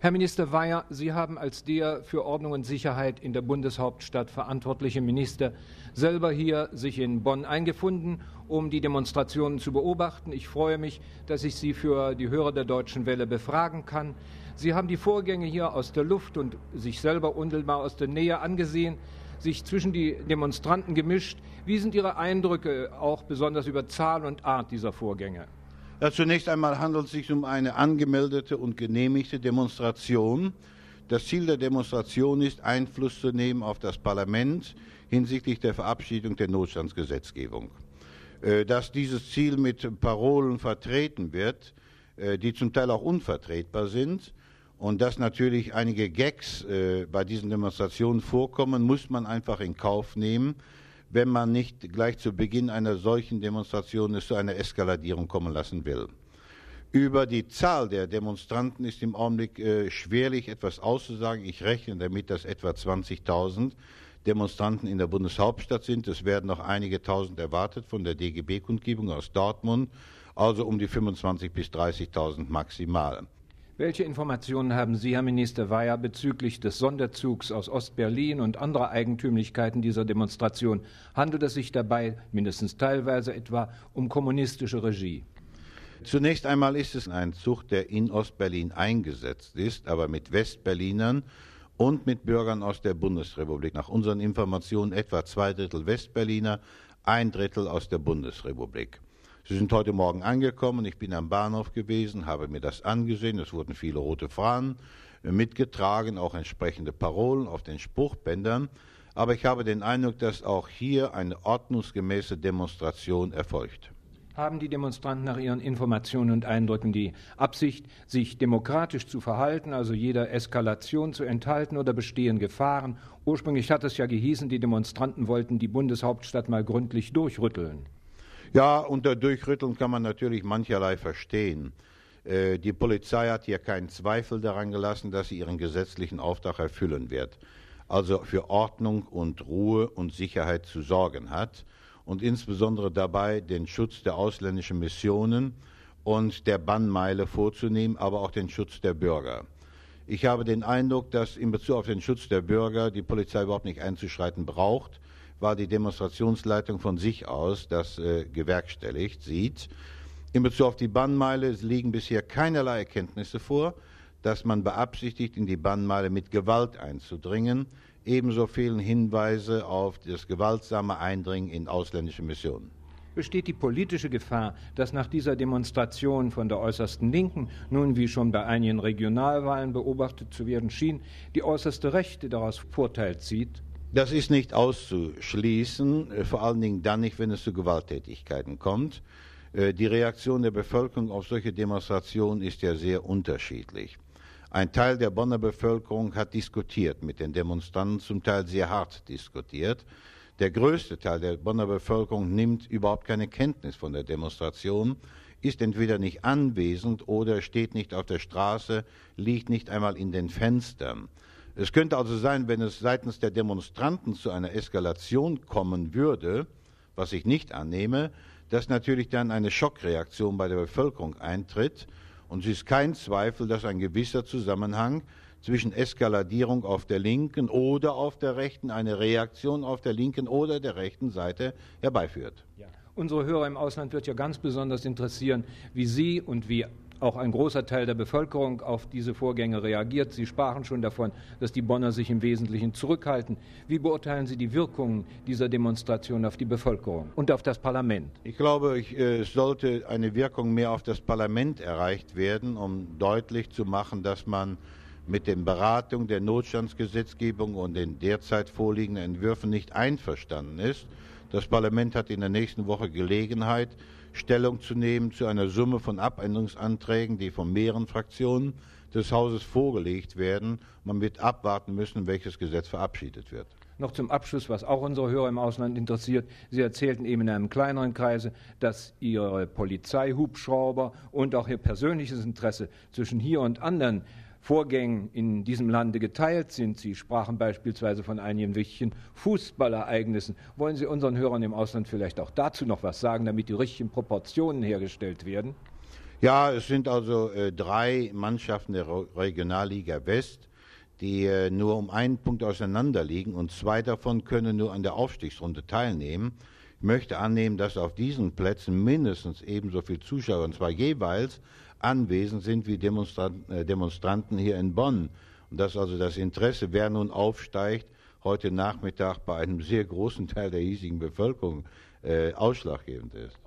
Herr Minister Weyer, Sie haben als der für Ordnung und Sicherheit in der Bundeshauptstadt verantwortliche Minister selber hier sich in Bonn eingefunden, um die Demonstrationen zu beobachten. Ich freue mich, dass ich Sie für die Hörer der Deutschen Welle befragen kann. Sie haben die Vorgänge hier aus der Luft und sich selber unmittelbar aus der Nähe angesehen, sich zwischen die Demonstranten gemischt. Wie sind Ihre Eindrücke auch besonders über Zahl und Art dieser Vorgänge? Ja, zunächst einmal handelt es sich um eine angemeldete und genehmigte Demonstration. Das Ziel der Demonstration ist, Einfluss zu nehmen auf das Parlament hinsichtlich der Verabschiedung der Notstandsgesetzgebung. Äh, dass dieses Ziel mit Parolen vertreten wird, äh, die zum Teil auch unvertretbar sind, und dass natürlich einige Gags äh, bei diesen Demonstrationen vorkommen, muss man einfach in Kauf nehmen wenn man nicht gleich zu Beginn einer solchen Demonstration es zu einer Eskaladierung kommen lassen will. Über die Zahl der Demonstranten ist im Augenblick äh, schwerlich etwas auszusagen. Ich rechne damit, dass etwa 20.000 Demonstranten in der Bundeshauptstadt sind. Es werden noch einige Tausend erwartet von der DGB-Kundgebung aus Dortmund, also um die 25.000 bis 30.000 maximal. Welche Informationen haben Sie, Herr Minister Weyer, bezüglich des Sonderzugs aus Ostberlin und anderer Eigentümlichkeiten dieser Demonstration? Handelt es sich dabei mindestens teilweise etwa um kommunistische Regie? Zunächst einmal ist es ein Zug, der in Ostberlin eingesetzt ist, aber mit Westberlinern und mit Bürgern aus der Bundesrepublik. Nach unseren Informationen etwa zwei Drittel Westberliner, ein Drittel aus der Bundesrepublik. Sie sind heute Morgen angekommen. Ich bin am Bahnhof gewesen, habe mir das angesehen. Es wurden viele rote Fahnen mitgetragen, auch entsprechende Parolen auf den Spruchbändern. Aber ich habe den Eindruck, dass auch hier eine ordnungsgemäße Demonstration erfolgt. Haben die Demonstranten nach ihren Informationen und Eindrücken die Absicht, sich demokratisch zu verhalten, also jeder Eskalation zu enthalten oder bestehen Gefahren? Ursprünglich hat es ja gehießen, die Demonstranten wollten die Bundeshauptstadt mal gründlich durchrütteln. Ja, unter Durchrütteln kann man natürlich mancherlei verstehen. Äh, die Polizei hat hier keinen Zweifel daran gelassen, dass sie ihren gesetzlichen Auftrag erfüllen wird. Also für Ordnung und Ruhe und Sicherheit zu sorgen hat und insbesondere dabei den Schutz der ausländischen Missionen und der Bannmeile vorzunehmen, aber auch den Schutz der Bürger. Ich habe den Eindruck, dass in Bezug auf den Schutz der Bürger die Polizei überhaupt nicht einzuschreiten braucht war die Demonstrationsleitung von sich aus das äh, gewerkstelligt sieht. In Bezug auf die Bannmeile liegen bisher keinerlei Erkenntnisse vor, dass man beabsichtigt, in die Bannmeile mit Gewalt einzudringen. Ebenso fehlen Hinweise auf das gewaltsame Eindringen in ausländische Missionen. Besteht die politische Gefahr, dass nach dieser Demonstration von der äußersten Linken, nun wie schon bei einigen Regionalwahlen beobachtet zu werden schien, die äußerste Rechte daraus Vorteil zieht? Das ist nicht auszuschließen, äh, vor allen Dingen dann nicht, wenn es zu Gewalttätigkeiten kommt. Äh, die Reaktion der Bevölkerung auf solche Demonstrationen ist ja sehr unterschiedlich. Ein Teil der Bonner Bevölkerung hat diskutiert mit den Demonstranten, zum Teil sehr hart diskutiert. Der größte Teil der Bonner Bevölkerung nimmt überhaupt keine Kenntnis von der Demonstration, ist entweder nicht anwesend oder steht nicht auf der Straße, liegt nicht einmal in den Fenstern. Es könnte also sein, wenn es seitens der Demonstranten zu einer Eskalation kommen würde, was ich nicht annehme, dass natürlich dann eine Schockreaktion bei der Bevölkerung eintritt. Und es ist kein Zweifel, dass ein gewisser Zusammenhang zwischen Eskaladierung auf der linken oder auf der rechten, eine Reaktion auf der linken oder der rechten Seite herbeiführt. Ja. Unsere Hörer im Ausland wird ja ganz besonders interessieren, wie Sie und wie auch ein großer Teil der Bevölkerung auf diese Vorgänge reagiert. Sie sprachen schon davon, dass die Bonner sich im Wesentlichen zurückhalten. Wie beurteilen Sie die Wirkungen dieser Demonstration auf die Bevölkerung und auf das Parlament? Ich glaube, ich, äh, es sollte eine Wirkung mehr auf das Parlament erreicht werden, um deutlich zu machen, dass man mit den Beratungen der Notstandsgesetzgebung und den derzeit vorliegenden Entwürfen nicht einverstanden ist. Das Parlament hat in der nächsten Woche Gelegenheit, Stellung zu nehmen zu einer Summe von Abänderungsanträgen, die von mehreren Fraktionen des Hauses vorgelegt werden. Man wird abwarten müssen, welches Gesetz verabschiedet wird. Noch zum Abschluss, was auch unsere Hörer im Ausland interessiert. Sie erzählten eben in einem kleineren Kreise, dass Ihre Polizeihubschrauber und auch Ihr persönliches Interesse zwischen hier und anderen Vorgängen in diesem Lande geteilt sind. Sie sprachen beispielsweise von einigen wichtigen Fußballereignissen. Wollen Sie unseren Hörern im Ausland vielleicht auch dazu noch was sagen, damit die richtigen Proportionen hergestellt werden? Ja, es sind also äh, drei Mannschaften der Regionalliga West, die äh, nur um einen Punkt auseinander liegen und zwei davon können nur an der Aufstiegsrunde teilnehmen. Ich möchte annehmen, dass auf diesen Plätzen mindestens ebenso viele Zuschauer, und zwar jeweils, anwesend sind wie Demonstranten, äh, Demonstranten hier in Bonn. Und dass also das Interesse, wer nun aufsteigt, heute Nachmittag bei einem sehr großen Teil der hiesigen Bevölkerung äh, ausschlaggebend ist.